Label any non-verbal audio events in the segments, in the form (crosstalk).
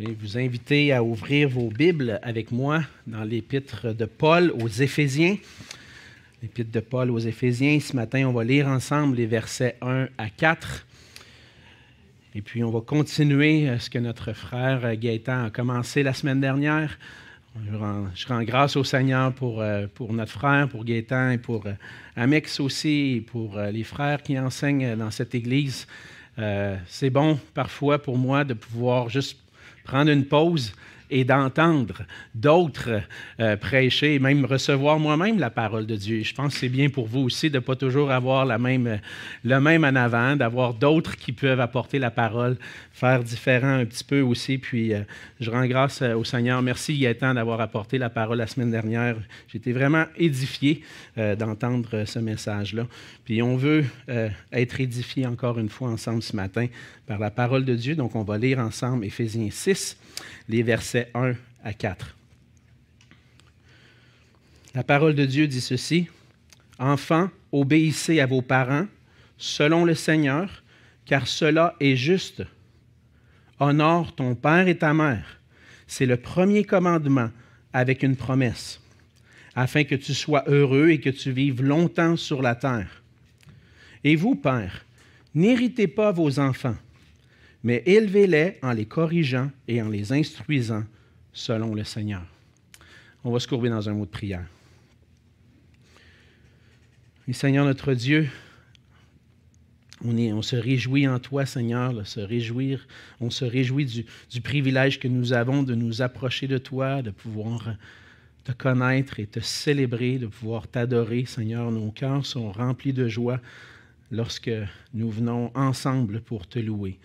Je vais vous inviter à ouvrir vos Bibles avec moi dans l'épître de Paul aux Éphésiens. L'épître de Paul aux Éphésiens. Ce matin, on va lire ensemble les versets 1 à 4. Et puis, on va continuer ce que notre frère Gaëtan a commencé la semaine dernière. Je rends, grâce au Seigneur pour, euh, pour notre frère, pour Gaëtan et pour euh, Amex aussi, pour euh, les frères qui enseignent dans cette église. C'est bon parfois pour moi de pouvoir juste prendre une pause et d'entendre d'autres euh, prêcher, même recevoir moi-même la parole de Dieu. Je pense que c'est bien pour vous aussi de ne pas toujours avoir la même, le même en avant, d'avoir d'autres qui peuvent apporter la parole, faire différent un petit peu aussi. Puis euh, je rends grâce euh, au Seigneur. Merci Gaëtan d'avoir apporté la parole la semaine dernière. J'étais vraiment édifié d'entendre ce message-là. Puis on veut être édifié encore une fois ensemble ce matin par la parole de Dieu. Donc on va lire ensemble Éphésiens 6 les versets 1 à 4. La parole de Dieu dit ceci. Enfants, obéissez à vos parents selon le Seigneur, car cela est juste. Honore ton père et ta mère. C'est le premier commandement avec une promesse, afin que tu sois heureux et que tu vives longtemps sur la terre. Et vous, pères, n'héritez pas vos enfants mais élevez-les en les corrigeant et en les instruisant selon le Seigneur. On va se courber dans un mot de prière. Seigneur notre Dieu, on, se réjouit en toi, Seigneur, se réjouir, on se réjouit du, du, privilège que nous avons de nous approcher de toi, de pouvoir te connaître et te célébrer, de pouvoir t'adorer. Seigneur, nos cœurs sont remplis de joie lorsque nous venons ensemble pour te louer.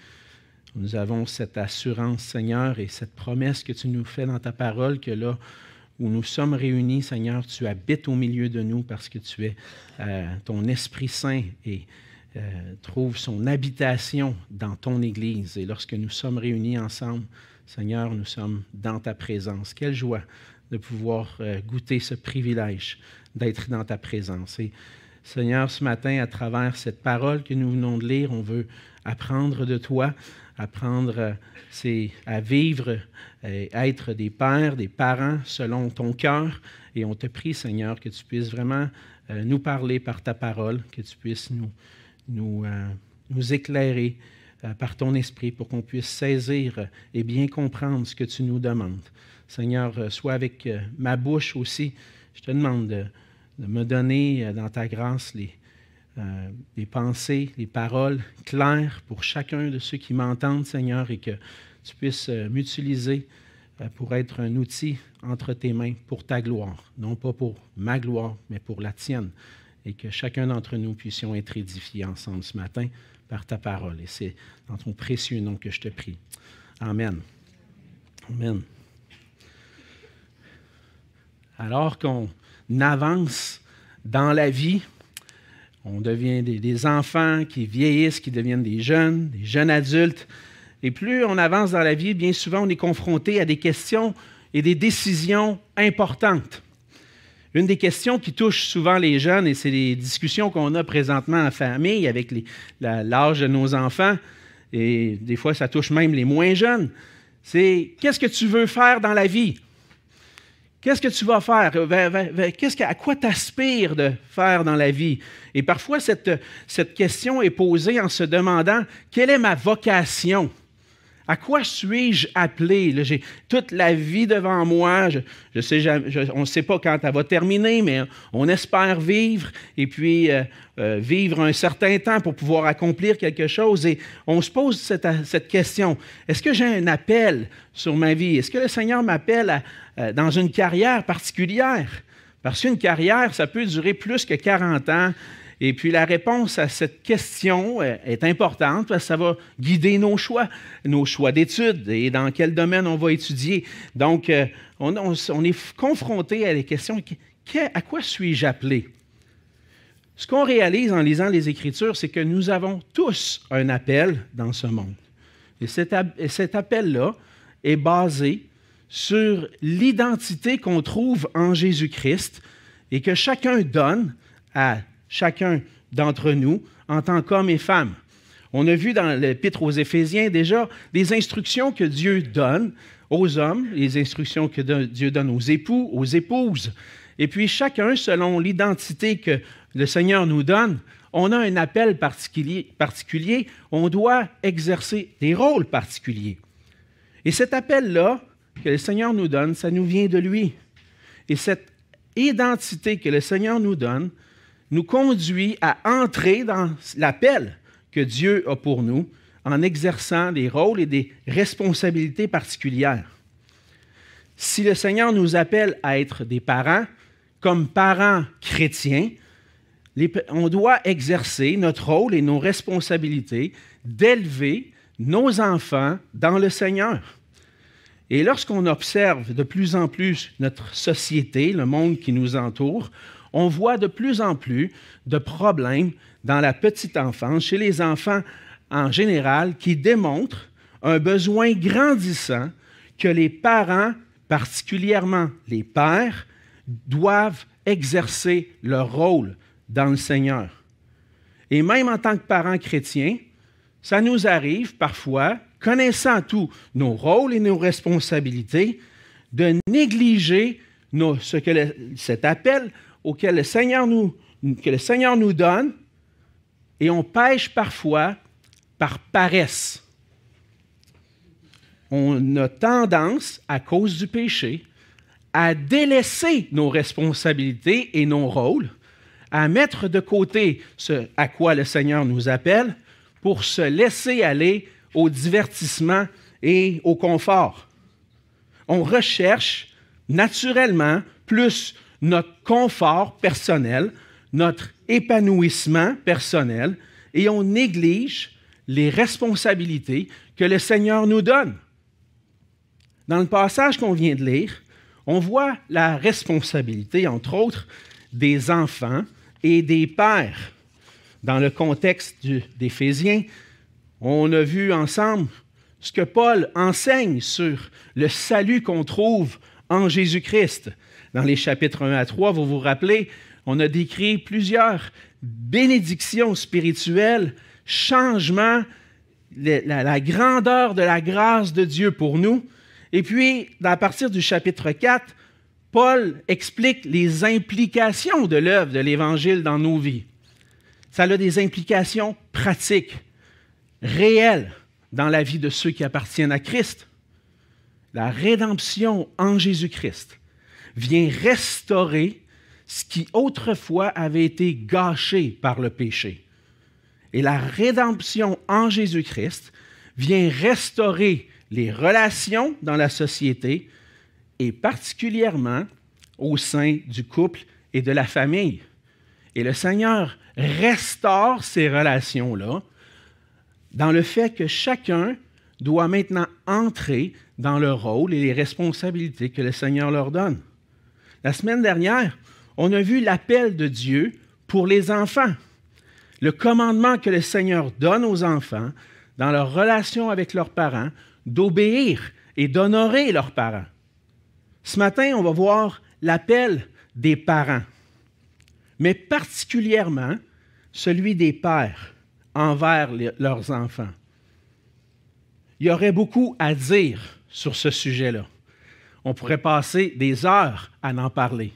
Nous avons cette assurance, Seigneur, et cette promesse que tu nous fais dans ta parole, que là où nous sommes réunis, Seigneur, tu habites au milieu de nous parce que tu es euh, ton Esprit Saint et euh, trouve son habitation dans ton Église. Et lorsque nous sommes réunis ensemble, Seigneur, nous sommes dans ta présence. Quelle joie de pouvoir euh, goûter ce privilège d'être dans ta présence. Et Seigneur, ce matin, à travers cette parole que nous venons de lire, on veut apprendre de toi apprendre euh, c'est à vivre, et euh, être des pères, des parents selon ton cœur. Et on te prie, Seigneur, que tu puisses vraiment euh, nous parler par ta parole, que tu puisses nous, nous, nous éclairer par ton esprit pour qu'on puisse saisir et bien comprendre ce que tu nous demandes. Seigneur, sois avec ma bouche aussi. Je te demande de me donner dans ta grâce les, euh, les pensées, les paroles claires pour chacun de ceux qui m'entendent, Seigneur, et que tu puisses euh, m'utiliser euh, pour être un outil entre tes mains pour ta gloire, non pas pour ma gloire, mais pour la tienne, et que chacun d'entre nous puissions être édifiés ensemble ce matin par ta parole. Et c'est dans ton précieux nom que je te prie. Amen. Amen. Alors qu'on avance dans la vie, on devient des, enfants qui vieillissent, qui deviennent des jeunes, des jeunes adultes. Et plus on avance dans la vie, bien souvent, on est confronté à des questions et des décisions importantes. Une des questions qui touche souvent les jeunes, et c'est les discussions qu'on a présentement en famille avec l'âge de nos enfants, et des fois ça touche même les moins jeunes, c'est qu'est-ce que tu veux faire dans la vie? Qu'est-ce que tu vas faire? À quoi tu aspires de faire dans la vie? Et parfois, cette question est posée en se demandant quelle est ma vocation? À quoi suis-je appelé? J'ai toute la vie devant moi. On ne sait pas quand elle va terminer, mais on espère vivre et puis euh, euh, vivre un certain temps pour pouvoir accomplir quelque chose. Et on se pose cette, cette question. Est-ce que j'ai un appel sur ma vie? Est-ce que le Seigneur m'appelle dans une carrière particulière? Parce qu'une carrière, ça peut durer plus que 40 ans. Et puis la réponse à cette question est importante parce que ça va guider nos choix, nos choix d'études et dans quel domaine on va étudier. Donc, euh, on, est confronté à des questions. À quoi suis-je appelé? Ce qu'on réalise en lisant les Écritures, c'est que nous avons tous un appel dans ce monde. Et cet appel-là est basé sur l'identité qu'on trouve en Jésus-Christ et que chacun donne à chacun d'entre nous en tant qu'homme et femme. On a vu dans l'Épître aux Éphésiens déjà des instructions que Dieu donne aux hommes, les instructions que Dieu donne aux époux, aux épouses. Et puis chacun, selon l'identité que le Seigneur nous donne, on a un appel particulier, particulier, on doit exercer des rôles particuliers. Et cet appel-là que le Seigneur nous donne, ça nous vient de lui. Et cette identité que le Seigneur nous donne nous conduit à entrer dans l'appel que Dieu a pour nous en exerçant des rôles et des responsabilités particulières. Si le Seigneur nous appelle à être des parents, comme parents chrétiens, on doit exercer notre rôle et nos responsabilités d'élever nos enfants dans le Seigneur. Et lorsqu'on observe de plus en plus notre société, le monde qui nous entoure, on voit de plus en plus de problèmes dans la petite enfance, chez les enfants en général, qui démontrent un besoin grandissant que les parents, particulièrement les pères, doivent exercer leur rôle dans le Seigneur. Et même en tant que parents chrétiens, ça nous arrive parfois, connaissant tous nos rôles et nos responsabilités, de négliger ce que cet appel auquel le Seigneur nous, que le Seigneur nous donne, et on pêche parfois par paresse. On a tendance, à cause du péché, à délaisser nos responsabilités et nos rôles, à mettre de côté ce à quoi le Seigneur nous appelle pour se laisser aller au divertissement et au confort. On recherche naturellement plus notre confort personnel, notre épanouissement personnel, et on néglige les responsabilités que le Seigneur nous donne. Dans le passage qu'on vient de lire, on voit la responsabilité, entre autres, des enfants et des pères. Dans le contexte d'Éphésiens, on a vu ensemble ce que Paul enseigne sur le salut qu'on trouve en Jésus-Christ. Dans les chapitres 1 à 3, vous vous rappelez, on a décrit plusieurs bénédictions spirituelles, changements, la, grandeur de la grâce de Dieu pour nous. Et puis, à partir du chapitre 4, Paul explique les implications de l'œuvre de l'Évangile dans nos vies. Ça a des implications pratiques, réelles dans la vie de ceux qui appartiennent à Christ. La rédemption en Jésus-Christ vient restaurer ce qui autrefois avait été gâché par le péché. Et la rédemption en Jésus-Christ vient restaurer les relations dans la société et particulièrement au sein du couple et de la famille. Et le Seigneur restaure ces relations-là dans le fait que chacun doit maintenant entrer dans le rôle et les responsabilités que le Seigneur leur donne. La semaine dernière, on a vu l'appel de Dieu pour les enfants, le commandement que le Seigneur donne aux enfants dans leur relation avec leurs parents d'obéir et d'honorer leurs parents. Ce matin, on va voir l'appel des parents, mais particulièrement celui des pères envers leurs enfants. Il y aurait beaucoup à dire sur ce sujet-là. On pourrait passer des heures à en parler.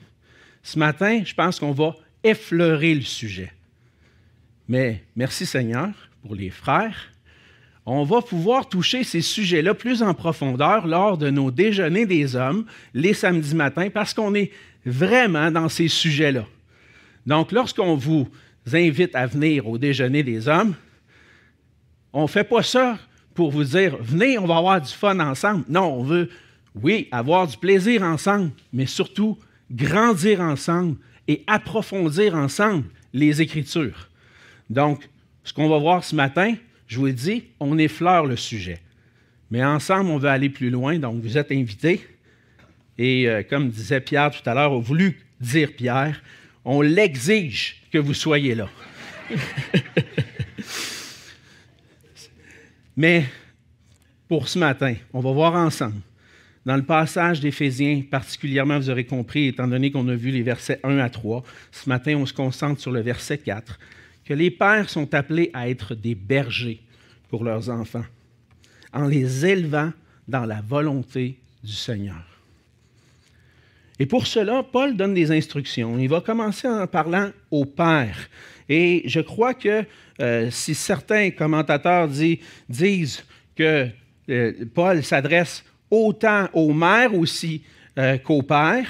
Ce matin, je pense qu'on va effleurer le sujet. Mais merci Seigneur pour les frères on va pouvoir toucher ces sujets-là plus en profondeur lors de nos déjeuners des hommes les samedis matins parce qu'on est vraiment dans ces sujets-là. Donc, lorsqu'on vous invite à venir au déjeuner des hommes, on ne fait pas ça pour vous dire venez, on va avoir du fun ensemble. Non, on veut, oui, avoir du plaisir ensemble, mais surtout grandir ensemble et approfondir ensemble les Écritures. Donc, ce qu'on va voir ce matin, je vous le dis, on effleure le sujet. Mais ensemble, on veut aller plus loin, donc vous êtes invités. Et euh, comme disait Pierre tout à l'heure, voulu dire Pierre, on l'exige que vous soyez là. (laughs) Mais pour ce matin, on va voir ensemble, dans le passage d'Éphésiens, particulièrement, vous aurez compris, étant donné qu'on a vu les versets 1 à 3, ce matin, on se concentre sur le verset 4 que les pères sont appelés à être des bergers pour leurs enfants, en les élevant dans la volonté du Seigneur. Et pour cela, Paul donne des instructions. Il va commencer en parlant au Père. Et je crois que euh, si certains commentateurs disent que euh, Paul s'adresse autant aux mères aussi euh, qu'aux pères,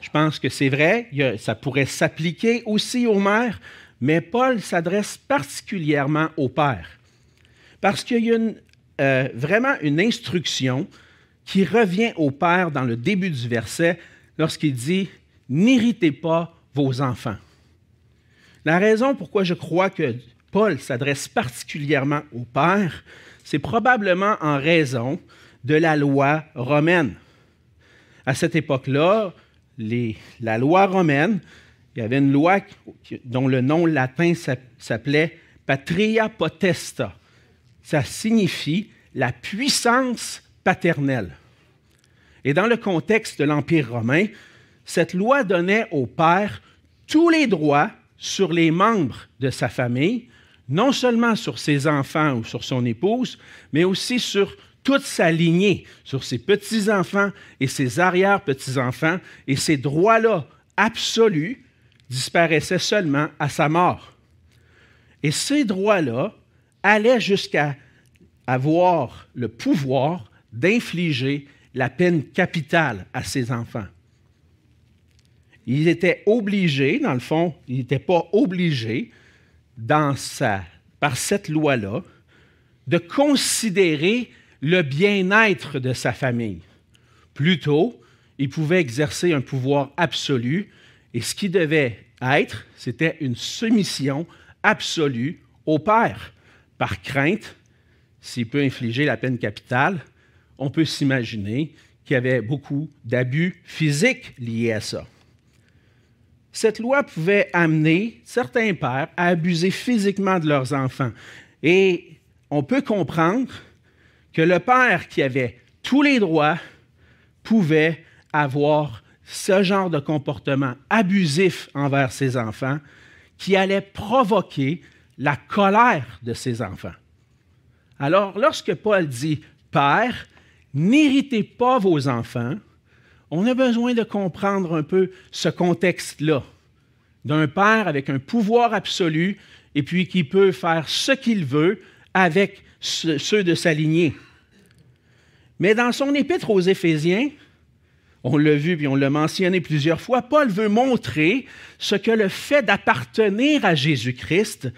je pense que c'est vrai, ça pourrait s'appliquer aussi aux mères, mais Paul s'adresse particulièrement aux pères. Parce qu'il y a vraiment une instruction qui revient au père dans le début du verset lorsqu'il dit N'irritez pas vos enfants. La raison pourquoi je crois que Paul s'adresse particulièrement au père, c'est probablement en raison de la loi romaine. À cette époque-là, la loi romaine, il y avait une loi dont le nom latin s'appelait Patria Potesta. Ça signifie la puissance paternelle. Et dans le contexte de l'Empire romain, cette loi donnait au père tous les droits sur les membres de sa famille, non seulement sur ses enfants ou sur son épouse, mais aussi sur toute sa lignée, sur ses petits-enfants et ses arrière-petits-enfants, et ces droits-là absolus disparaissaient seulement à sa mort. Et ces droits-là allaient jusqu'à avoir le pouvoir d'infliger la peine capitale à ses enfants. Il était obligé, dans le fond, il n'était pas obligé, par cette loi-là, de considérer le bien-être de sa famille. Plutôt, il pouvait exercer un pouvoir absolu et ce qui devait être, c'était une soumission absolue au Père, par crainte, s'il peut infliger la peine capitale, on peut s'imaginer qu'il y avait beaucoup d'abus physiques liés à ça. Cette loi pouvait amener certains pères à abuser physiquement de leurs enfants. Et on peut comprendre que le père qui avait tous les droits pouvait avoir ce genre de comportement abusif envers ses enfants qui allait provoquer la colère de ses enfants. Alors, lorsque Paul dit Père, N'irritez pas vos enfants. On a besoin de comprendre un peu ce contexte-là d'un père avec un pouvoir absolu et puis qui peut faire ce qu'il veut avec ceux de sa lignée. Mais dans son épître aux Éphésiens, on l'a vu puis on l'a mentionné plusieurs fois, Paul veut montrer ce que le fait d'appartenir à Jésus-Christ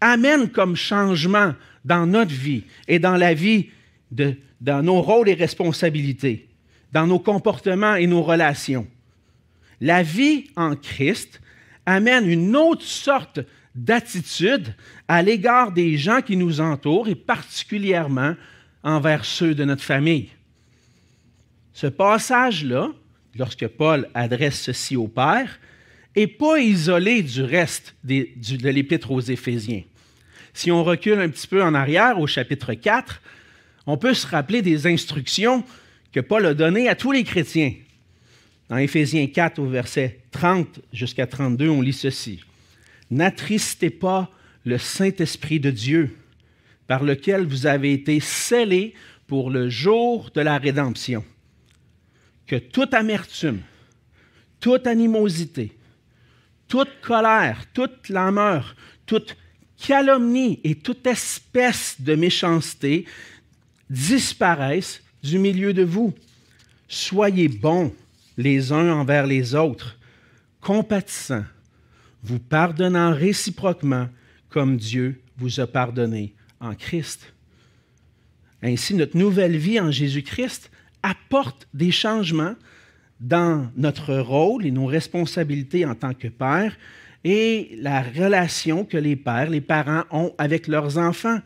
amène comme changement dans notre vie et dans la vie de, dans nos rôles et responsabilités, dans nos comportements et nos relations. La vie en Christ amène une autre sorte d'attitude à l'égard des gens qui nous entourent et particulièrement envers ceux de notre famille. Ce passage-là, lorsque Paul adresse ceci au Père, n'est pas isolé du reste de l'Épître aux Éphésiens. Si on recule un petit peu en arrière au chapitre 4, on peut se rappeler des instructions que Paul a données à tous les chrétiens. Dans Éphésiens 4, au verset 30 jusqu'à 32, on lit ceci. N'attristez pas le Saint-Esprit de Dieu, par lequel vous avez été scellés pour le jour de la rédemption. Que toute amertume, toute animosité, toute colère, toute clameur, toute calomnie et toute espèce de méchanceté disparaissent du milieu de vous. Soyez bons les uns envers les autres, compatissants, vous pardonnant réciproquement comme Dieu vous a pardonné en Christ. Ainsi, notre nouvelle vie en Jésus-Christ apporte des changements dans notre rôle et nos responsabilités en tant que père et la relation que les pères, les parents ont avec leurs enfants.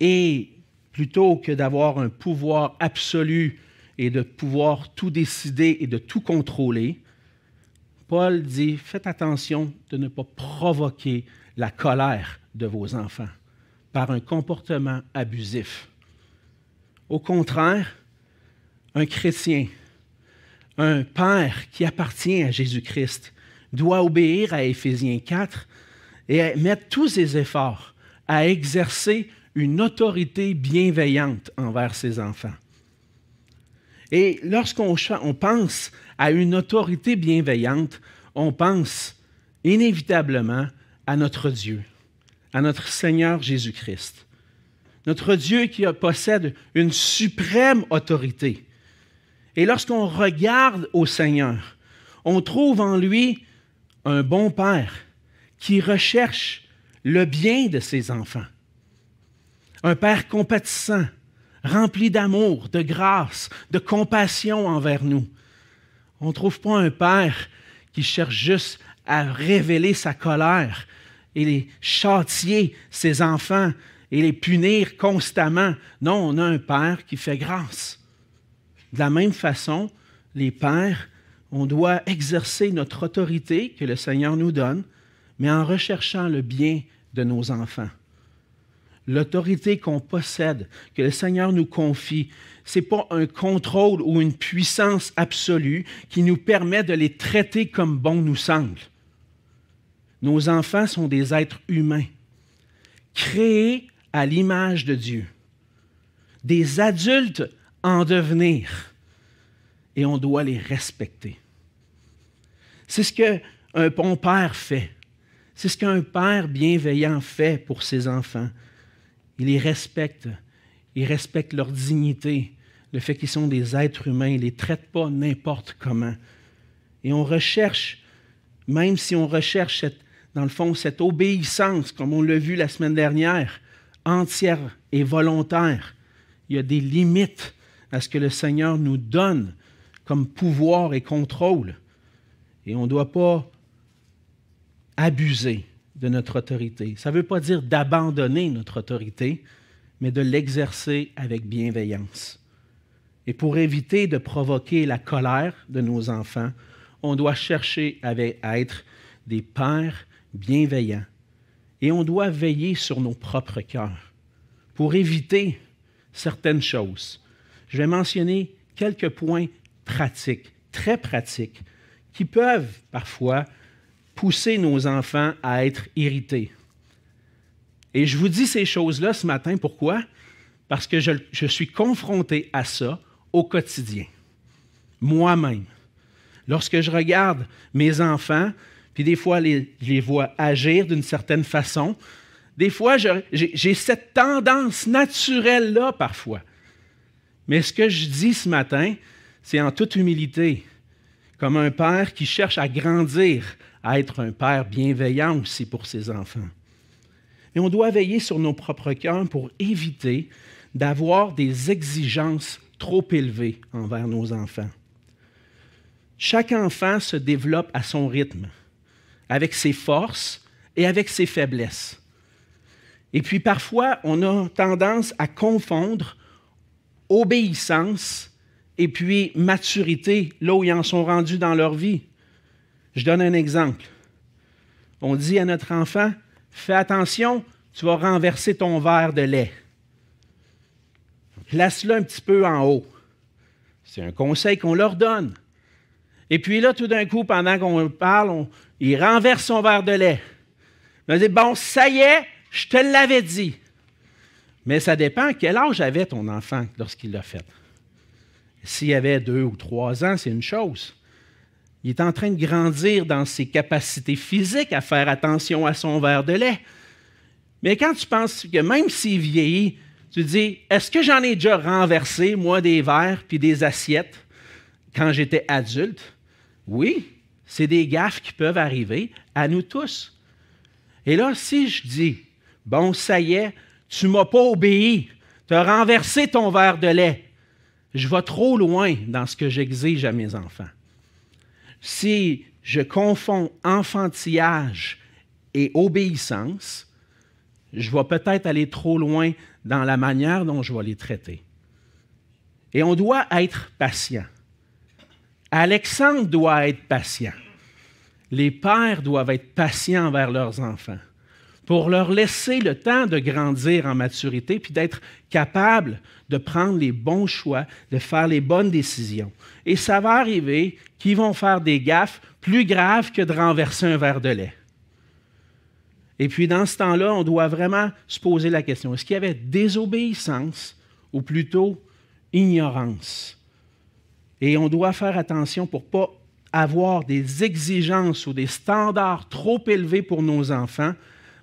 Et plutôt que d'avoir un pouvoir absolu et de pouvoir tout décider et de tout contrôler, Paul dit, faites attention de ne pas provoquer la colère de vos enfants par un comportement abusif. Au contraire, un chrétien, un père qui appartient à Jésus-Christ, doit obéir à Éphésiens 4 et mettre tous ses efforts à exercer une autorité bienveillante envers ses enfants. Et lorsqu'on on pense à une autorité bienveillante, on pense inévitablement à notre Dieu, à notre Seigneur Jésus-Christ. Notre Dieu qui possède une suprême autorité. Et lorsqu'on regarde au Seigneur, on trouve en lui un bon Père qui recherche le bien de ses enfants. Un Père compatissant, rempli d'amour, de grâce, de compassion envers nous. On ne trouve pas un Père qui cherche juste à révéler sa colère et les châtier ses enfants et les punir constamment. Non, on a un Père qui fait grâce. De la même façon, les pères, on doit exercer notre autorité que le Seigneur nous donne, mais en recherchant le bien de nos enfants. L'autorité qu'on possède, que le Seigneur nous confie, ce n'est pas un contrôle ou une puissance absolue qui nous permet de les traiter comme bon nous semble. Nos enfants sont des êtres humains, créés à l'image de Dieu, des adultes en devenir, et on doit les respecter. C'est ce qu'un bon père fait. C'est ce qu'un père bienveillant fait pour ses enfants. Il les respecte. Il respecte leur dignité, le fait qu'ils sont des êtres humains. Il ne les traite pas n'importe comment. Et on recherche, même si on recherche, dans le fond, cette obéissance, comme on l'a vu la semaine dernière, entière et volontaire, il y a des limites à ce que le Seigneur nous donne comme pouvoir et contrôle. Et on ne doit pas abuser de notre autorité. Ça ne veut pas dire d'abandonner notre autorité, mais de l'exercer avec bienveillance. Et pour éviter de provoquer la colère de nos enfants, on doit chercher à être des pères bienveillants. Et on doit veiller sur nos propres cœurs pour éviter certaines choses. Je vais mentionner quelques points pratiques, très pratiques, qui peuvent parfois pousser nos enfants à être irrités. Et je vous dis ces choses-là ce matin, pourquoi? Parce que je, suis confronté à ça au quotidien, moi-même. Lorsque je regarde mes enfants, puis des fois je les vois agir d'une certaine façon, des fois j'ai cette tendance naturelle-là parfois. Mais ce que je dis ce matin, c'est en toute humilité, comme un père qui cherche à grandir, à être un père bienveillant aussi pour ses enfants. Et on doit veiller sur nos propres cœurs pour éviter d'avoir des exigences trop élevées envers nos enfants. Chaque enfant se développe à son rythme, avec ses forces et avec ses faiblesses. Et puis parfois, on a tendance à confondre obéissance et puis maturité, là où ils en sont rendus dans leur vie. Je donne un exemple. On dit à notre enfant, fais attention, tu vas renverser ton verre de lait. Place-le un petit peu en haut. C'est un conseil qu'on leur donne. Et puis là, tout d'un coup, pendant qu'on parle, il renverse son verre de lait. On dit, bon, ça y est, je te l'avais dit. Mais ça dépend quel âge avait ton enfant lorsqu'il l'a fait. S'il avait deux ou trois ans, c'est une chose. Il est en train de grandir dans ses capacités physiques à faire attention à son verre de lait. Mais quand tu penses que même s'il vieillit, tu dis, est-ce que j'en ai déjà renversé, moi, des verres puis des assiettes quand j'étais adulte? Oui, c'est des gaffes qui peuvent arriver à nous tous. Et là, si je dis, bon, ça y est, tu ne m'as pas obéi, tu as renversé ton verre de lait, je vais trop loin dans ce que j'exige à mes enfants. Si je confonds enfantillage et obéissance, je vais peut-être aller trop loin dans la manière dont je vais les traiter. Et on doit être patient. Alexandre doit être patient. Les pères doivent être patients envers leurs enfants pour leur laisser le temps de grandir en maturité, puis d'être capables de prendre les bons choix, de faire les bonnes décisions. Et ça va arriver qu'ils vont faire des gaffes plus graves que de renverser un verre de lait. Et puis dans ce temps-là, on doit vraiment se poser la question, est-ce qu'il y avait désobéissance ou plutôt ignorance? Et on doit faire attention pour ne pas avoir des exigences ou des standards trop élevés pour nos enfants,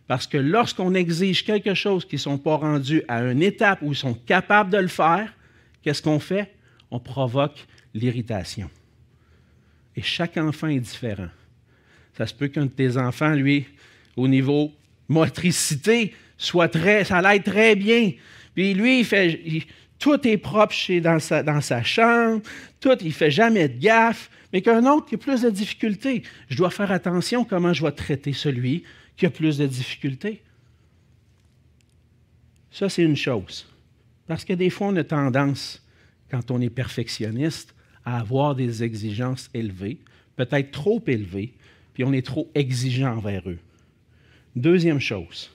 parce que lorsqu'on exige quelque chose qui ne sont pas rendus à une étape où ils sont capables de le faire, qu'est-ce qu'on fait? On provoque l'irritation. Et chaque enfant est différent. Ça se peut qu'un de tes enfants, lui, au niveau motricité, soit très, ça l'aide très bien. Puis lui, il fait, tout est propre chez, dans, sa, dans sa chambre, tout, il ne fait jamais de gaffe, mais qu'un autre qui a plus de difficultés. Je dois faire attention comment je vais traiter celui qui a plus de difficultés. Ça, c'est une chose. Parce que des fois, on a tendance, quand on est perfectionniste, à avoir des exigences élevées, peut-être trop élevées, puis on est trop exigeant envers eux. Deuxième chose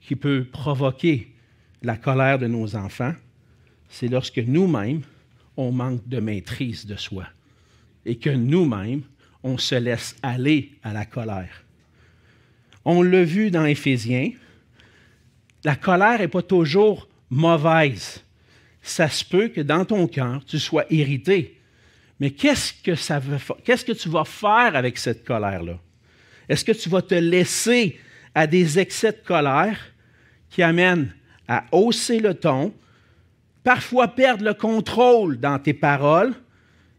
qui peut provoquer la colère de nos enfants, c'est lorsque nous-mêmes, on manque de maîtrise de soi et que nous-mêmes, on se laisse aller à la colère. On l'a vu dans Éphésiens, la colère n'est pas toujours mauvaise. Ça se peut que dans ton cœur, tu sois irrité. Mais qu'est-ce que, tu vas faire avec cette colère-là? Est-ce que tu vas te laisser à des excès de colère qui amènent à hausser le ton, parfois perdre le contrôle dans tes paroles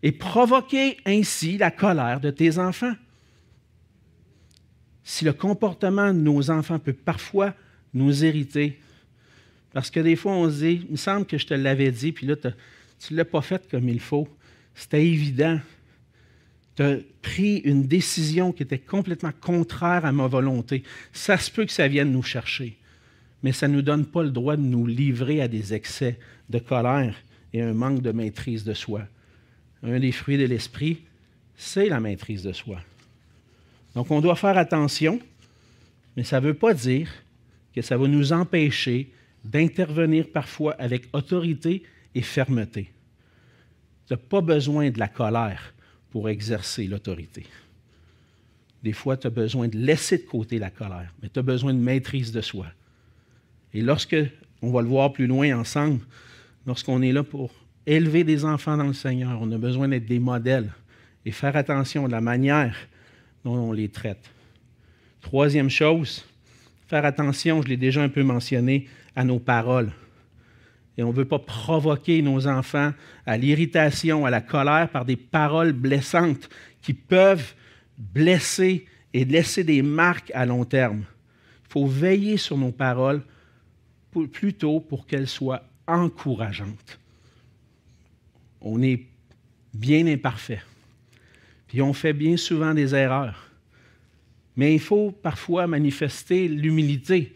et provoquer ainsi la colère de tes enfants? Si le comportement de nos enfants peut parfois nous irriter, parce que des fois on se dit, il me semble que je te l'avais dit, puis là, tu ne l'as pas fait comme il faut. C'était évident. Tu as pris une décision qui était complètement contraire à ma volonté. Ça se peut que ça vienne nous chercher, mais ça ne nous donne pas le droit de nous livrer à des excès de colère et un manque de maîtrise de soi. Un des fruits de l'esprit, c'est la maîtrise de soi. Donc on doit faire attention, mais ça ne veut pas dire que ça va nous empêcher d'intervenir parfois avec autorité et fermeté. Tu n'as pas besoin de la colère pour exercer l'autorité. Des fois, tu as besoin de laisser de côté la colère, mais tu as besoin de maîtrise de soi. Et lorsque, on va le voir plus loin ensemble, lorsqu'on est là pour élever des enfants dans le Seigneur, on a besoin d'être des modèles et faire attention à la manière dont on les traite. Troisième chose, faire attention, je l'ai déjà un peu mentionné, à nos paroles. Et on ne veut pas provoquer nos enfants à l'irritation, à la colère par des paroles blessantes qui peuvent blesser et laisser des marques à long terme. Il faut veiller sur nos paroles plutôt pour qu'elles soient encourageantes. On est bien imparfait. Puis on fait bien souvent des erreurs. Mais il faut parfois manifester l'humilité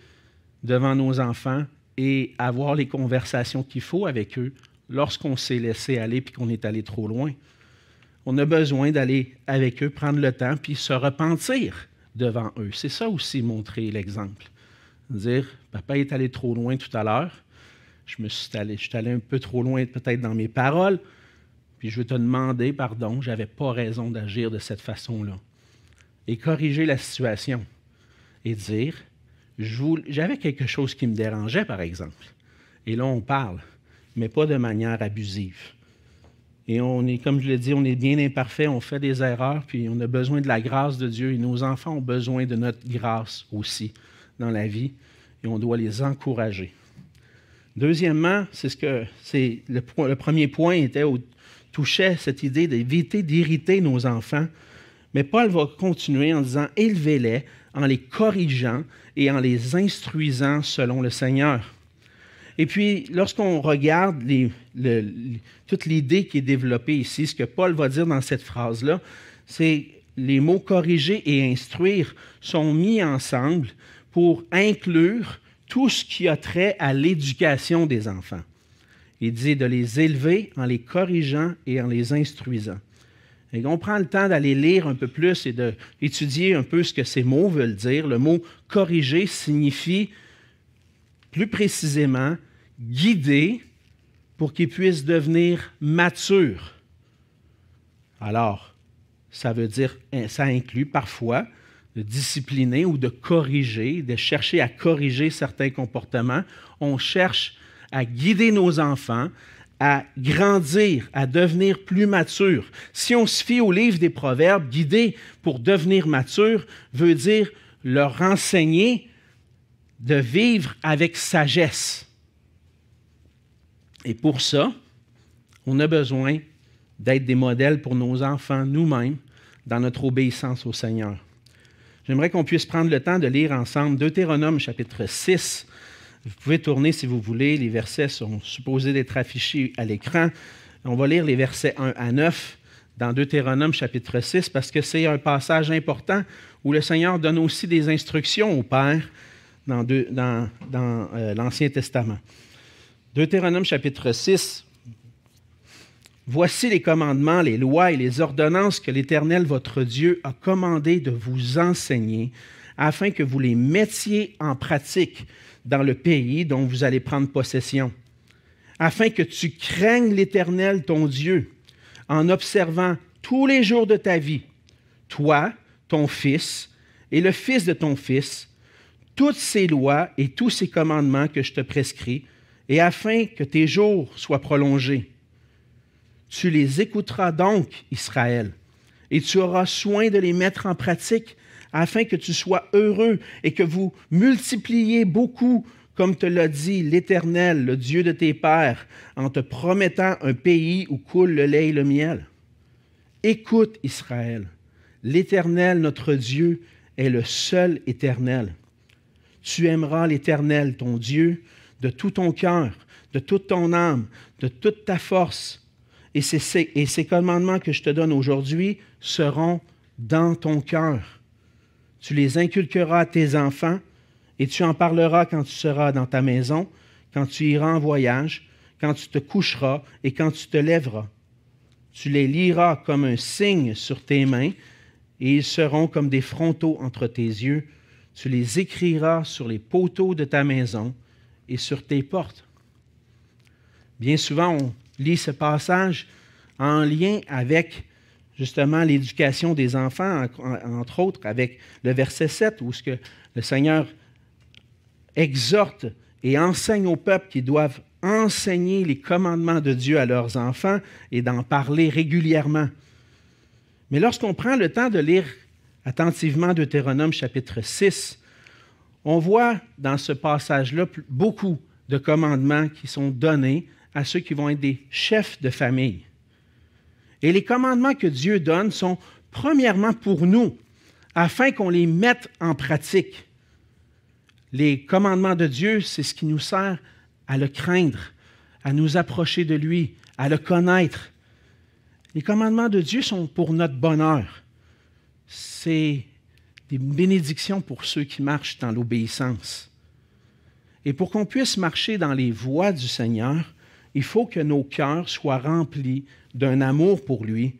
devant nos enfants et avoir les conversations qu'il faut avec eux lorsqu'on s'est laissé aller puis qu'on est allé trop loin. On a besoin d'aller avec eux, prendre le temps, puis se repentir devant eux. C'est ça aussi montrer l'exemple. Dire, papa est allé trop loin tout à l'heure, je me suis allé, je un peu trop loin peut-être dans mes paroles, puis je veux te demander pardon, je n'avais pas raison d'agir de cette façon-là. Et corriger la situation et dire, j'avais quelque chose qui me dérangeait, par exemple. Et là, on parle, mais pas de manière abusive. Et on est, comme je l'ai dit, on est bien imparfait, on fait des erreurs, puis on a besoin de la grâce de Dieu. Et nos enfants ont besoin de notre grâce aussi dans la vie, et on doit les encourager. Deuxièmement, c'est ce que c'est le, premier point était au, touchait cette idée d'éviter d'irriter nos enfants. Mais Paul va continuer en disant élevez-les en les corrigeant et en les instruisant selon le Seigneur. Et puis, lorsqu'on regarde toute l'idée qui est développée ici, ce que Paul va dire dans cette phrase-là, c'est les mots corriger et instruire sont mis ensemble pour inclure tout ce qui a trait à l'éducation des enfants. Il dit de les élever en les corrigeant et en les instruisant. Et on prend le temps d'aller lire un peu plus et d'étudier un peu ce que ces mots veulent dire. Le mot corriger signifie plus précisément guider pour qu'ils puissent devenir matures. Alors, ça veut dire, ça inclut parfois de discipliner ou de corriger, de chercher à corriger certains comportements. On cherche à guider nos enfants à grandir, à devenir plus matures. Si on se fie au livre des Proverbes, guider pour devenir mature veut dire leur enseigner de vivre avec sagesse. Et pour ça, on a besoin d'être des modèles pour nos enfants nous-mêmes dans notre obéissance au Seigneur. J'aimerais qu'on puisse prendre le temps de lire ensemble Deutéronome chapitre 6. Vous pouvez tourner si vous voulez, les versets sont supposés d'être affichés à l'écran. On va lire les versets 1 à 9 dans Deutéronome chapitre 6 parce que c'est un passage important où le Seigneur donne aussi des instructions au Père dans, euh, l'Ancien Testament. Deutéronome chapitre 6. Voici les commandements, les lois et les ordonnances que l'Éternel votre Dieu a commandé de vous enseigner, afin que vous les mettiez en pratique dans le pays dont vous allez prendre possession, afin que tu craignes l'Éternel ton Dieu, en observant tous les jours de ta vie, toi, ton fils et le fils de ton fils, toutes ces lois et tous ces commandements que je te prescris, et afin que tes jours soient prolongés. Tu les écouteras donc, Israël, et tu auras soin de les mettre en pratique, afin que tu sois heureux et que vous multipliez beaucoup, comme te l'a dit l'Éternel, le Dieu de tes pères, en te promettant un pays où coule le lait et le miel. Écoute, Israël, l'Éternel, notre Dieu, est le seul éternel. Tu aimeras l'Éternel, ton Dieu, de tout ton cœur, de toute ton âme, de toute ta force. Et ces, commandements que je te donne aujourd'hui seront dans ton cœur. Tu les inculqueras à tes enfants et tu en parleras quand tu seras dans ta maison, quand tu iras en voyage, quand tu te coucheras et quand tu te lèveras. Tu les liras comme un signe sur tes mains et ils seront comme des frontaux entre tes yeux. Tu les écriras sur les poteaux de ta maison et sur tes portes. Bien souvent, on lit ce passage en lien avec justement l'éducation des enfants, entre autres avec le verset 7, où ce que le Seigneur exhorte et enseigne au peuple qu'ils doivent enseigner les commandements de Dieu à leurs enfants et d'en parler régulièrement. Mais lorsqu'on prend le temps de lire attentivement Deutéronome chapitre 6, on voit dans ce passage-là beaucoup de commandements qui sont donnés à ceux qui vont être des chefs de famille. Et les commandements que Dieu donne sont premièrement pour nous, afin qu'on les mette en pratique. Les commandements de Dieu, c'est ce qui nous sert à le craindre, à nous approcher de lui, à le connaître. Les commandements de Dieu sont pour notre bonheur. C'est des bénédictions pour ceux qui marchent dans l'obéissance. Et pour qu'on puisse marcher dans les voies du Seigneur, il faut que nos cœurs soient remplis d'un amour pour lui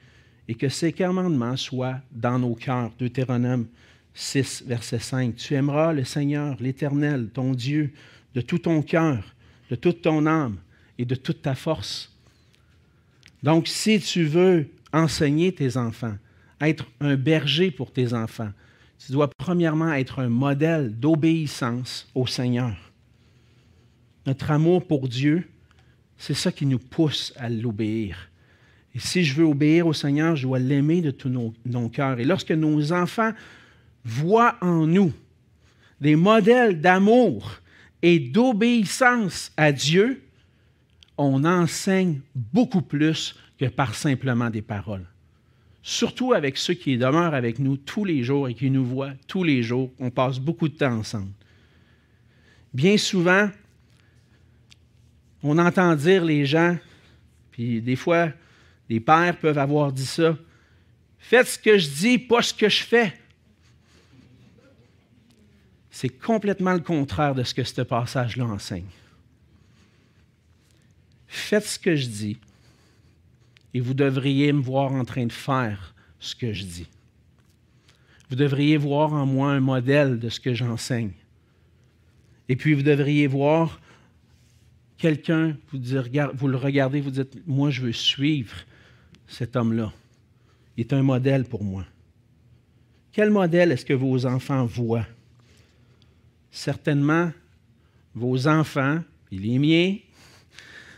et que ses commandements soient dans nos cœurs. Deutéronome 6, verset 5. Tu aimeras le Seigneur, l'Éternel, ton Dieu, de tout ton cœur, de toute ton âme et de toute ta force. Donc, si tu veux enseigner tes enfants, être un berger pour tes enfants, tu dois premièrement être un modèle d'obéissance au Seigneur. Notre amour pour Dieu, c'est ça qui nous pousse à l'obéir. Et si je veux obéir au Seigneur, je dois l'aimer de tout mon cœur. Et lorsque nos enfants voient en nous des modèles d'amour et d'obéissance à Dieu, on enseigne beaucoup plus que par simplement des paroles surtout avec ceux qui demeurent avec nous tous les jours et qui nous voient tous les jours. On passe beaucoup de temps ensemble. Bien souvent, on entend dire les gens, puis des fois, les pères peuvent avoir dit ça, faites ce que je dis, pas ce que je fais. C'est complètement le contraire de ce que ce passage-là enseigne. Faites ce que je dis, et vous devriez me voir en train de faire ce que je dis. Vous devriez voir en moi un modèle de ce que j'enseigne. Et puis vous devriez voir quelqu'un, vous, le regardez, vous dites, moi je veux suivre cet homme-là. Il est un modèle pour moi. Quel modèle est-ce que vos enfants voient? Certainement, vos enfants, et les miens,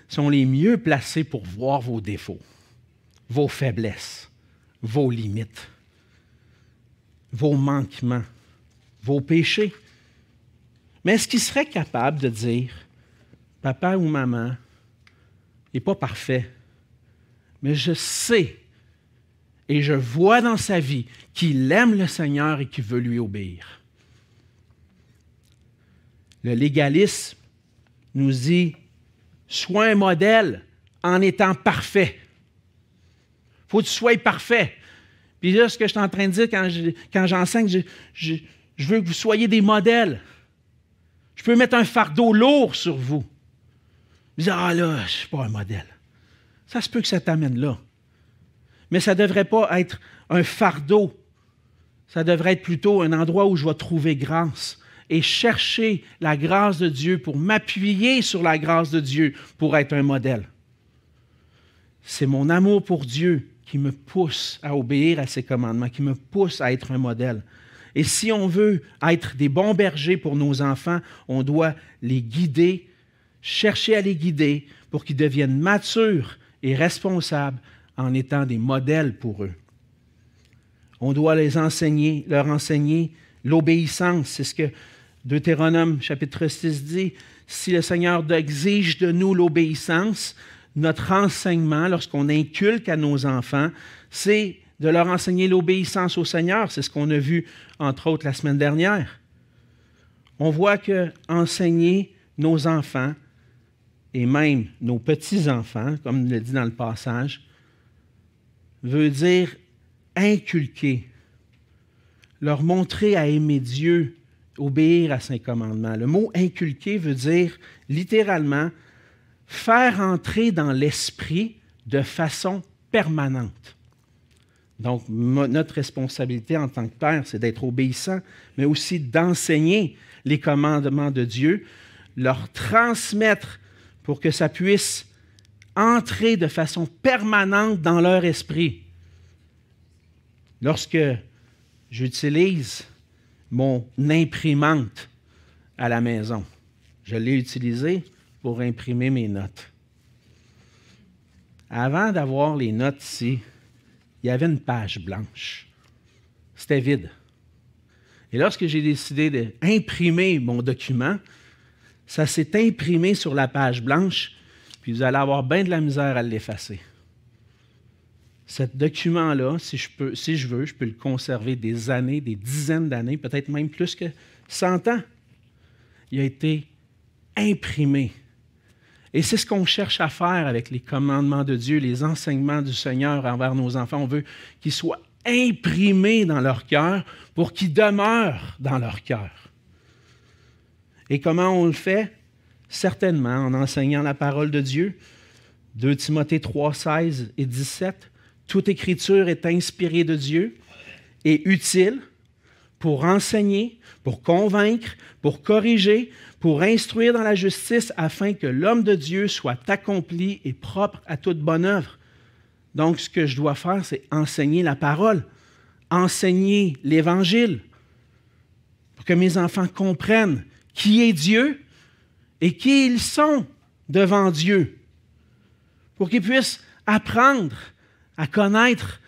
sont les mieux placés pour voir vos défauts, vos faiblesses, vos limites, vos manquements, vos péchés. Mais est-ce qu'ils seraient capables de dire, papa ou maman n'est pas parfait, mais je sais et je vois dans sa vie qu'il aime le Seigneur et qu'il veut lui obéir. Le légalisme nous dit, sois un modèle en étant parfait. Il faut que tu sois parfait. Puis là, ce que je suis en train de dire quand, j'enseigne, je, je, veux que vous soyez des modèles. Je peux mettre un fardeau lourd sur vous. Vous dites, ah là, je ne suis pas un modèle. Ça se peut que ça t'amène là. Mais ça ne devrait pas être un fardeau. Ça devrait être plutôt un endroit où je vais trouver grâce et chercher la grâce de Dieu pour m'appuyer sur la grâce de Dieu pour être un modèle. C'est mon amour pour Dieu qui me pousse à obéir à ses commandements, qui me pousse à être un modèle. Et si on veut être des bons bergers pour nos enfants, on doit les guider, chercher à les guider pour qu'ils deviennent matures et responsables en étant des modèles pour eux. On doit les enseigner, leur enseigner l'obéissance. C'est ce que Deutéronome chapitre 6 dit. Si le Seigneur exige de nous l'obéissance, notre enseignement, lorsqu'on inculque à nos enfants, c'est de leur enseigner l'obéissance au Seigneur. C'est ce qu'on a vu, entre autres, la semaine dernière. On voit que enseigner nos enfants et même nos petits-enfants, comme le dit dans le passage, veut dire inculquer, leur montrer à aimer Dieu, obéir à ses commandements. Le mot inculquer veut dire littéralement faire entrer dans l'esprit de façon permanente. Donc, notre responsabilité en tant que père, c'est d'être obéissant, mais aussi d'enseigner les commandements de Dieu, leur transmettre pour que ça puisse entrer de façon permanente dans leur esprit. Lorsque j'utilise mon imprimante à la maison, je l'ai utilisé pour imprimer mes notes. Avant d'avoir les notes ici, il y avait une page blanche. C'était vide. Et lorsque j'ai décidé d'imprimer mon document, ça s'est imprimé sur la page blanche puis vous allez avoir bien de la misère à l'effacer. Ce document-là, si je, si je veux, je peux le conserver des années, des dizaines d'années, peut-être même plus que 100 ans. Il a été imprimé. Et c'est ce qu'on cherche à faire avec les commandements de Dieu, les enseignements du Seigneur envers nos enfants. On veut qu'ils soient imprimés dans leur cœur pour qu'ils demeurent dans leur cœur. Et comment on le fait? Certainement en enseignant la parole de Dieu. 2 Timothée 3, 16 et 17. Toute écriture est inspirée de Dieu et utile pour enseigner, pour convaincre, pour corriger, pour instruire dans la justice, afin que l'homme de Dieu soit accompli et propre à toute bonne œuvre. Donc, ce que je dois faire, c'est enseigner la parole, enseigner l'Évangile, pour que mes enfants comprennent qui est Dieu et qui ils sont devant Dieu, pour qu'ils puissent apprendre à connaître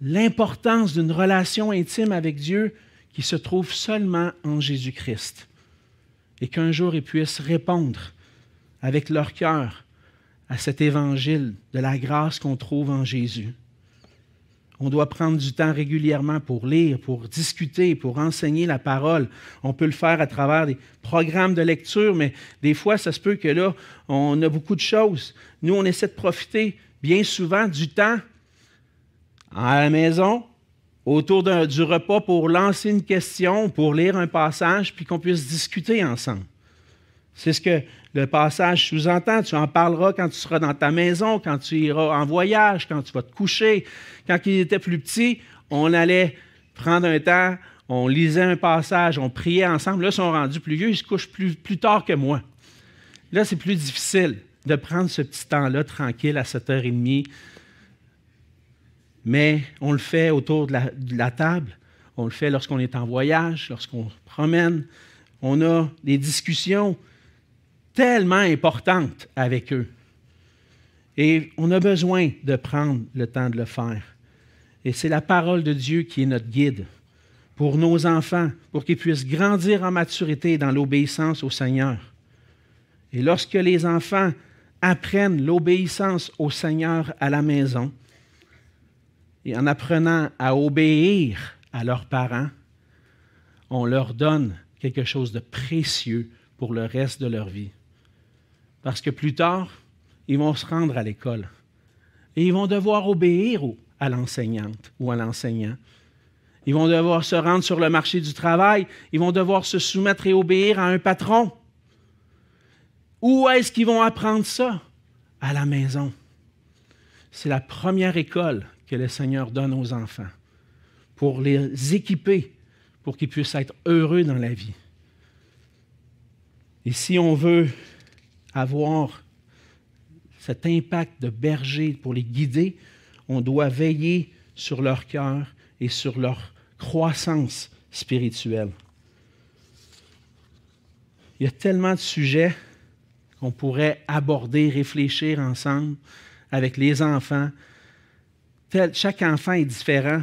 l'importance d'une relation intime avec Dieu qui se trouve seulement en Jésus-Christ, et qu'un jour ils puissent répondre avec leur cœur à cet évangile de la grâce qu'on trouve en Jésus. On doit prendre du temps régulièrement pour lire, pour discuter, pour enseigner la parole. On peut le faire à travers des programmes de lecture, mais des fois, ça se peut que là, on a beaucoup de choses. Nous, on essaie de profiter bien souvent du temps à la maison, autour du repas pour lancer une question, pour lire un passage, puis qu'on puisse discuter ensemble. C'est ce que le passage sous-entend. Tu en parleras quand tu seras dans ta maison, quand tu iras en voyage, quand tu vas te coucher. Quand il était plus petit, on allait prendre un temps, on lisait un passage, on priait ensemble. Là, ils sont rendus plus vieux, ils se couchent plus, tard que moi. Là, c'est plus difficile de prendre ce petit temps-là tranquille à 7h30. Mais on le fait autour de la, de la table. on le fait lorsqu'on est en voyage, lorsqu'on promène. On a des discussions tellement importantes avec eux. Et on a besoin de prendre le temps de le faire. Et c'est la parole de Dieu qui est notre guide pour nos enfants, pour qu'ils puissent grandir en maturité dans l'obéissance au Seigneur. Et lorsque les enfants apprennent l'obéissance au Seigneur à la maison, et en apprenant à obéir à leurs parents, on leur donne quelque chose de précieux pour le reste de leur vie. Parce que plus tard, ils vont se rendre à l'école et ils vont devoir obéir à l'enseignante ou à l'enseignant. Ils vont devoir se rendre sur le marché du travail, ils vont devoir se soumettre et obéir à un patron. Où est-ce qu'ils vont apprendre ça? À la maison. C'est la première école que le Seigneur donne aux enfants pour les équiper, pour qu'ils puissent être heureux dans la vie. Et si on veut avoir cet impact de berger pour les guider, on doit veiller sur leur cœur et sur leur croissance spirituelle. Il y a tellement de sujets qu'on pourrait aborder, réfléchir ensemble avec les enfants. chaque enfant est différent,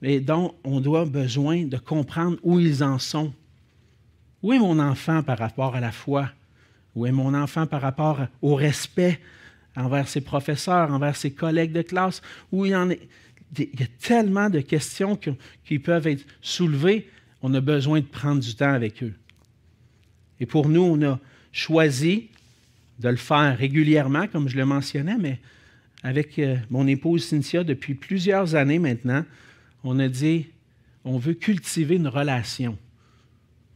mais donc on doit besoin de comprendre où ils en sont. Où est mon enfant par rapport à la foi? Où est mon enfant par rapport au respect envers ses professeurs, envers ses collègues de classe? Il y a tellement de questions qui peuvent être soulevées. On a besoin de prendre du temps avec eux. Et pour nous, on a choisi de le faire régulièrement, comme je le mentionnais, mais avec euh, mon épouse Cynthia, depuis plusieurs années maintenant, on a dit, on veut cultiver une relation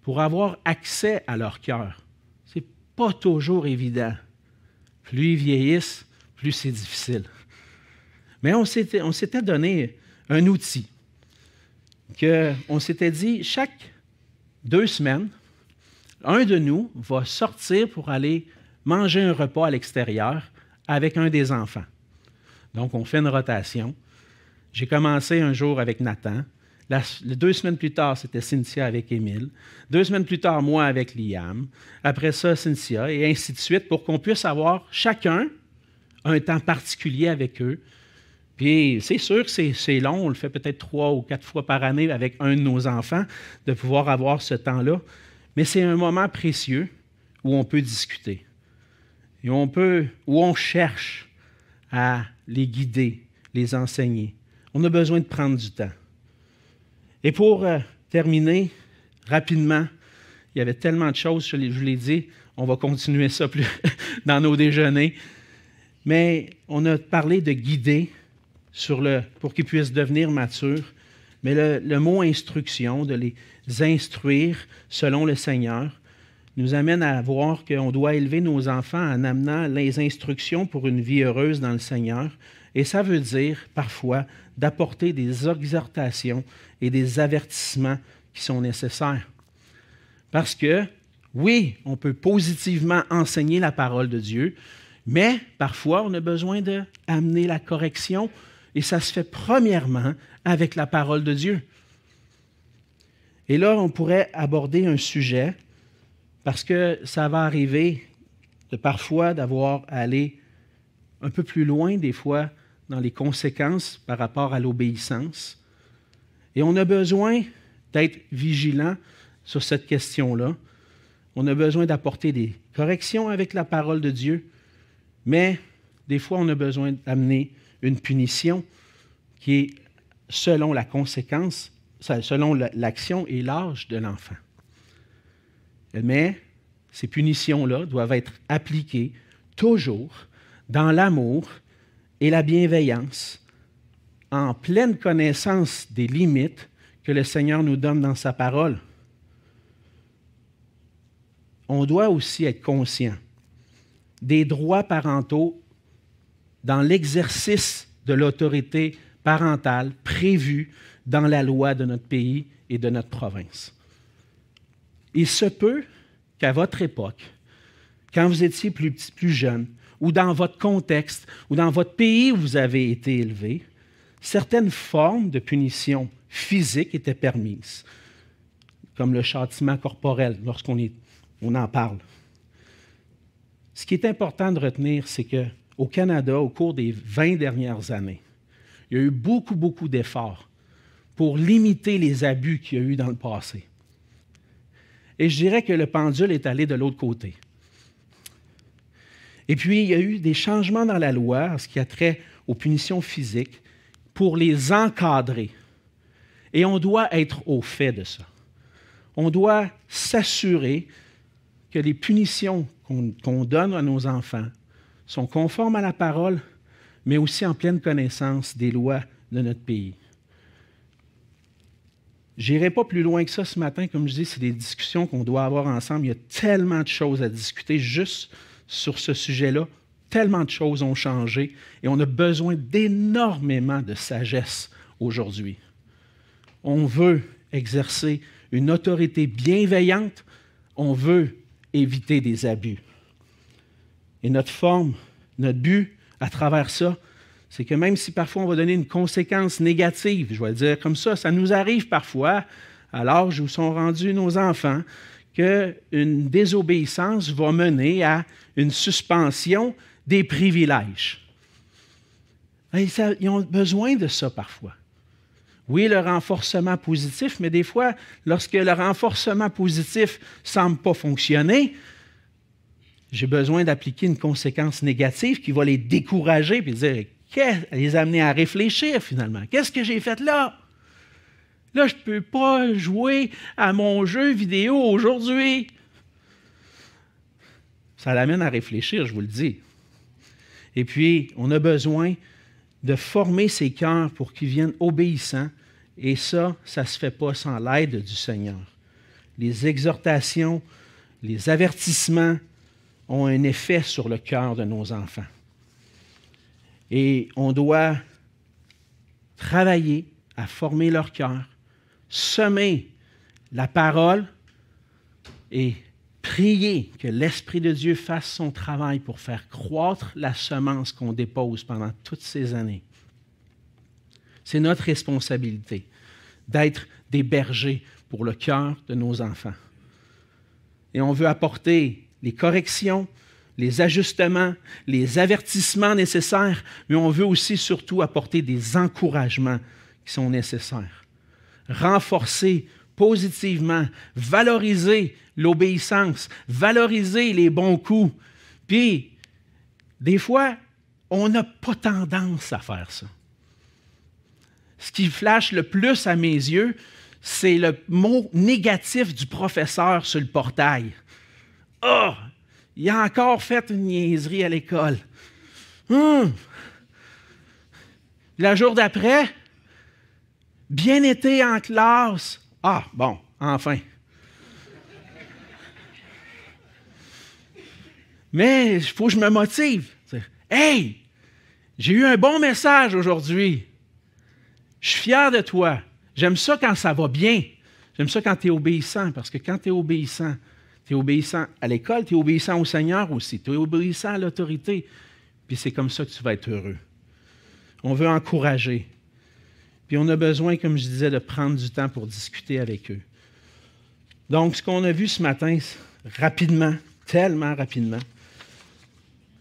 pour avoir accès à leur cœur. Pas toujours évident. Plus ils vieillissent, plus c'est difficile. Mais on s'était, on s'était donné un outil que on s'était dit chaque deux semaines, un de nous va sortir pour aller manger un repas à l'extérieur avec un des enfants. Donc, on fait une rotation. J'ai commencé un jour avec Nathan. Deux semaines plus tard, c'était Cynthia avec Émile. Deux semaines plus tard, moi avec Liam. Après ça, Cynthia, et ainsi de suite, pour qu'on puisse avoir chacun un temps particulier avec eux puis c'est sûr que c'est long, on le fait peut-être trois ou quatre fois par année avec un de nos enfants, de pouvoir avoir ce temps-là. Mais c'est un moment précieux où on peut discuter. Et on peut, où on cherche à les guider, les enseigner. On a besoin de prendre du temps. Et pour euh, terminer rapidement, il y avait tellement de choses, je vous l'ai dit, on va continuer ça plus (laughs) dans nos déjeuners. Mais on a parlé de guider, le, pour qu'ils puissent devenir matures. Mais le, mot instruction, de les instruire selon le Seigneur, nous amène à voir qu'on doit élever nos enfants en amenant les instructions pour une vie heureuse dans le Seigneur. Et ça veut dire parfois d'apporter des exhortations et des avertissements qui sont nécessaires. Parce que, oui, on peut positivement enseigner la parole de Dieu, mais parfois on a besoin d'amener la correction et ça se fait premièrement avec la parole de Dieu. Et là, on pourrait aborder un sujet, parce que ça va arriver de parfois d'avoir à aller un peu plus loin des fois dans les conséquences par rapport à l'obéissance. Et on a besoin d'être vigilant sur cette question-là. On a besoin d'apporter des corrections avec la parole de Dieu, mais des fois, on a besoin d'amener une punition qui est selon la conséquence, selon l'action et l'âge de l'enfant. Mais ces punitions-là doivent être appliquées toujours dans l'amour et la bienveillance, en pleine connaissance des limites que le Seigneur nous donne dans sa parole. On doit aussi être conscient des droits parentaux dans l'exercice de l'autorité parentale prévue dans la loi de notre pays et de notre province. Il se peut qu'à votre époque, quand vous étiez plus, plus jeune, ou dans votre contexte, ou dans votre pays où vous avez été élevé, certaines formes de punition physiques étaient permises, comme le châtiment corporel lorsqu'on on en parle. Ce qui est important de retenir, c'est qu'au Canada, au cours des 20 dernières années, il y a eu beaucoup, beaucoup d'efforts pour limiter les abus qu'il y a eu dans le passé. Et je dirais que le pendule est allé de l'autre côté. Et puis, il y a eu des changements dans la loi, ce qui a trait aux punitions physiques, pour les encadrer. Et on doit être au fait de ça. On doit s'assurer que les punitions qu'on donne à nos enfants sont conformes à la parole, mais aussi en pleine connaissance des lois de notre pays. Je n'irai pas plus loin que ça ce matin. Comme je dis, c'est des discussions qu'on doit avoir ensemble. Il y a tellement de choses à discuter juste sur ce sujet-là. Tellement de choses ont changé et on a besoin d'énormément de sagesse aujourd'hui. On veut exercer une autorité bienveillante. On veut éviter des abus. Et notre forme, notre but à travers ça, c'est que même si parfois on va donner une conséquence négative, je vais le dire comme ça, ça nous arrive parfois, à l'âge où sont rendus nos enfants, qu'une désobéissance va mener à une suspension des privilèges. ils ont besoin de ça parfois. Oui, le renforcement positif, mais des fois, lorsque le renforcement positif ne semble pas fonctionner, j'ai besoin d'appliquer une conséquence négative qui va les décourager et dire les amener à réfléchir finalement. Qu'est-ce que j'ai fait là? Là, je ne peux pas jouer à mon jeu vidéo aujourd'hui. Ça l'amène à réfléchir, je vous le dis. Et puis, on a besoin de former ces cœurs pour qu'ils viennent obéissants. Et ça, ça ne se fait pas sans l'aide du Seigneur. Les exhortations, les avertissements ont un effet sur le cœur de nos enfants. Et on doit travailler à former leur cœur, semer la parole et prier que l'Esprit de Dieu fasse son travail pour faire croître la semence qu'on dépose pendant toutes ces années. C'est notre responsabilité d'être des bergers pour le cœur de nos enfants. Et on veut apporter les corrections, les ajustements, les avertissements nécessaires, mais on veut aussi surtout apporter des encouragements qui sont nécessaires. Renforcer positivement, valoriser l'obéissance, valoriser les bons coups. Puis, des fois, on n'a pas tendance à faire ça. Ce qui flash le plus à mes yeux, c'est le mot négatif du professeur sur le portail. Ah, oh, il a encore fait une niaiserie à l'école. Hum. Le jour d'après, bien été en classe. Ah, bon, enfin. Mais il faut que je me motive. Hey, j'ai eu un bon message aujourd'hui. Je suis fier de toi. J'aime ça quand ça va bien. J'aime ça quand tu es obéissant, parce que quand tu es obéissant, tu es obéissant à l'école, tu es obéissant au Seigneur aussi, tu es obéissant à l'autorité. Puis c'est comme ça que tu vas être heureux. On veut encourager. Puis on a besoin, comme je disais, de prendre du temps pour discuter avec eux. Donc, ce qu'on a vu ce matin, rapidement, tellement rapidement,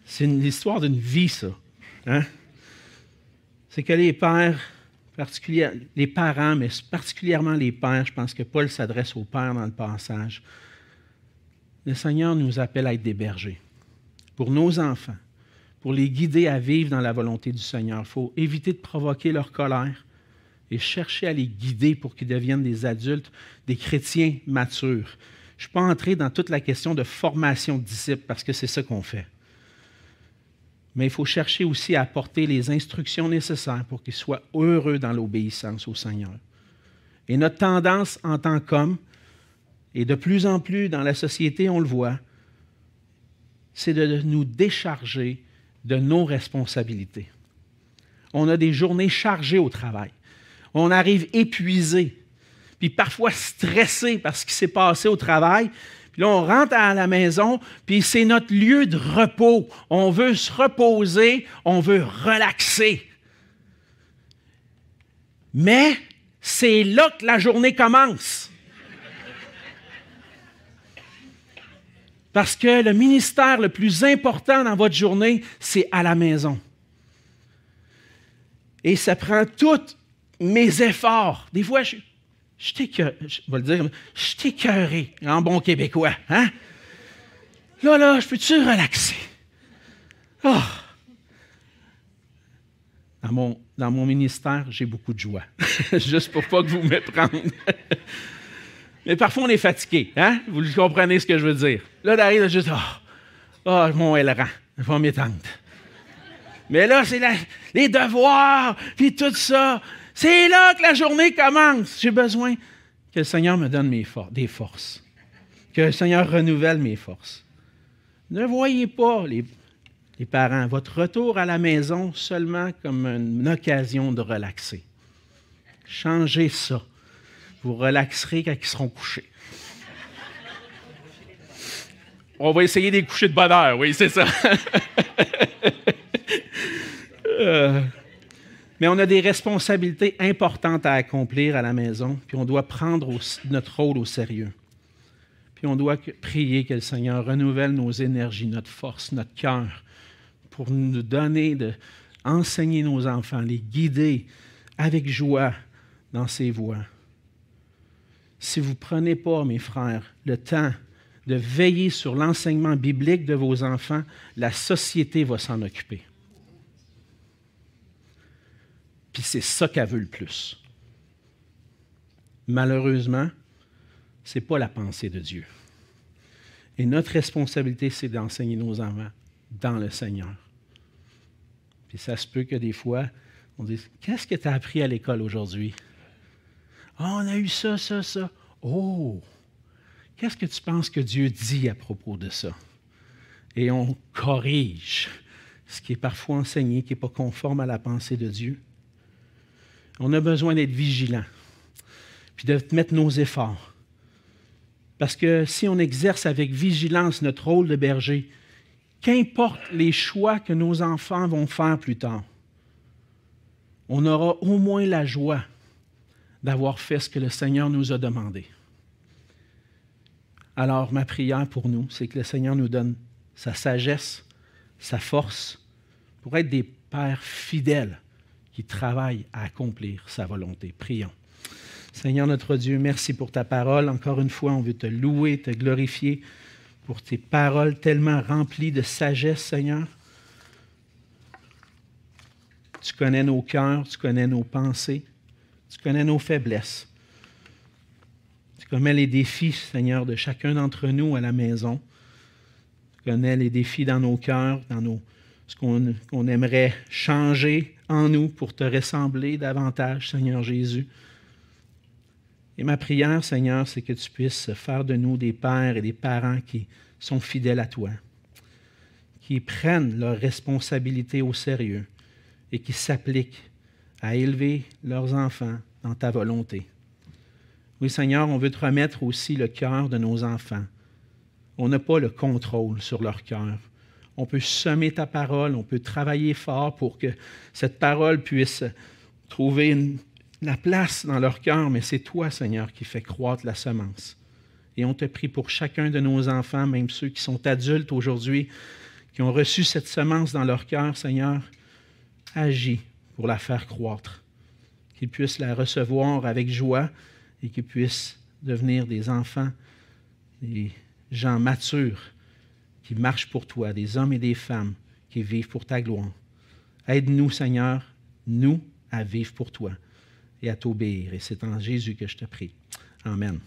c'est l'histoire d'une vie, ça. Hein? C'est que les pères, les parents, mais particulièrement les pères, je pense que Paul s'adresse aux pères dans le passage, le Seigneur nous appelle à être des bergers pour nos enfants, pour les guider à vivre dans la volonté du Seigneur. Il faut éviter de provoquer leur colère et chercher à les guider pour qu'ils deviennent des adultes, des chrétiens matures. Je ne suis pas entré dans toute la question de formation de disciples parce que c'est ça qu'on fait. Mais il faut chercher aussi à apporter les instructions nécessaires pour qu'ils soient heureux dans l'obéissance au Seigneur. Et notre tendance en tant qu'homme, et de plus en plus dans la société, on le voit, c'est de nous décharger de nos responsabilités. On a des journées chargées au travail. On arrive épuisé, puis parfois stressé par ce qui s'est passé au travail. Puis là, on rentre à la maison, puis c'est notre lieu de repos. On veut se reposer, on veut relaxer. Mais c'est là que la journée commence. Parce que le ministère le plus important dans votre journée, c'est à la maison. Et ça prend tous mes efforts. Des fois, je, je je vais le dire, je t'écœuré en bon québécois. Hein? Là, là, je peux-tu relaxer? Oh. Dans, mon, ministère, j'ai beaucoup de joie. (laughs) Juste pour pas que vous me preniez. (laughs) Mais parfois, on est fatigué. Hein? Vous comprenez ce que je veux dire. Là, derrière, juste, oh, oh mon aileron, je vais m'étendre. Mais là, c'est les devoirs, puis tout ça. C'est là que la journée commence. J'ai besoin que le Seigneur me donne mes des forces. Que le Seigneur renouvelle mes forces. Ne voyez pas, les, les parents, votre retour à la maison seulement comme une occasion de relaxer. Changez ça vous relaxerez quand ils seront couchés. On va essayer des coucher de bonheur, oui, c'est ça. (laughs) Euh, mais on a des responsabilités importantes à accomplir à la maison, puis on doit prendre notre rôle au sérieux. Puis on doit prier que le Seigneur renouvelle nos énergies, notre force, notre cœur, pour nous donner de enseigner nos enfants, les guider avec joie dans ses voies si vous ne prenez pas, mes frères, le temps de veiller sur l'enseignement biblique de vos enfants, la société va s'en occuper. Puis c'est ça qu'elle veut le plus. Malheureusement, ce n'est pas la pensée de Dieu. Et notre responsabilité, c'est d'enseigner nos enfants dans le Seigneur. Puis ça se peut que des fois, on dise Qu'est-ce que tu as appris à l'école aujourd'hui? Ah, on a eu ça, ça, ça. Oh, qu'est-ce que tu penses que Dieu dit à propos de ça? Et on corrige ce qui est parfois enseigné, qui n'est pas conforme à la pensée de Dieu. On a besoin d'être vigilant, puis de mettre nos efforts. Parce que si on exerce avec vigilance notre rôle de berger, qu'importe les choix que nos enfants vont faire plus tard, on aura au moins la joie d'avoir fait ce que le Seigneur nous a demandé. Alors, ma prière pour nous, c'est que le Seigneur nous donne sa sagesse, sa force, pour être des pères fidèles qui travaillent à accomplir sa volonté. Prions. Seigneur notre Dieu, merci pour ta parole. Encore une fois, on veut te louer, te glorifier pour tes paroles tellement remplies de sagesse, Seigneur. Tu connais nos cœurs, tu connais nos pensées. Tu connais nos faiblesses. Tu connais les défis, Seigneur, de chacun d'entre nous à la maison. Tu connais les défis dans nos cœurs, dans nos, ce qu'on aimerait changer en nous pour te ressembler davantage, Seigneur Jésus. Et ma prière, Seigneur, c'est que tu puisses faire de nous des pères et des parents qui sont fidèles à toi, qui prennent leurs responsabilités au sérieux et qui s'appliquent à élever leurs enfants dans ta volonté. Oui, Seigneur, on veut te remettre aussi le cœur de nos enfants. On n'a pas le contrôle sur leur cœur. On peut semer ta parole, on peut travailler fort pour que cette parole puisse trouver la place dans leur cœur, mais c'est toi, Seigneur, qui fais croître la semence. Et on te prie pour chacun de nos enfants, même ceux qui sont adultes aujourd'hui, qui ont reçu cette semence dans leur cœur, Seigneur, agis pour la faire croître, qu'ils puissent la recevoir avec joie et qu'ils puissent devenir des enfants, des gens matures qui marchent pour toi, des hommes et des femmes qui vivent pour ta gloire. Aide-nous, Seigneur, nous, à vivre pour toi et à t'obéir. Et c'est en Jésus que je te prie. Amen.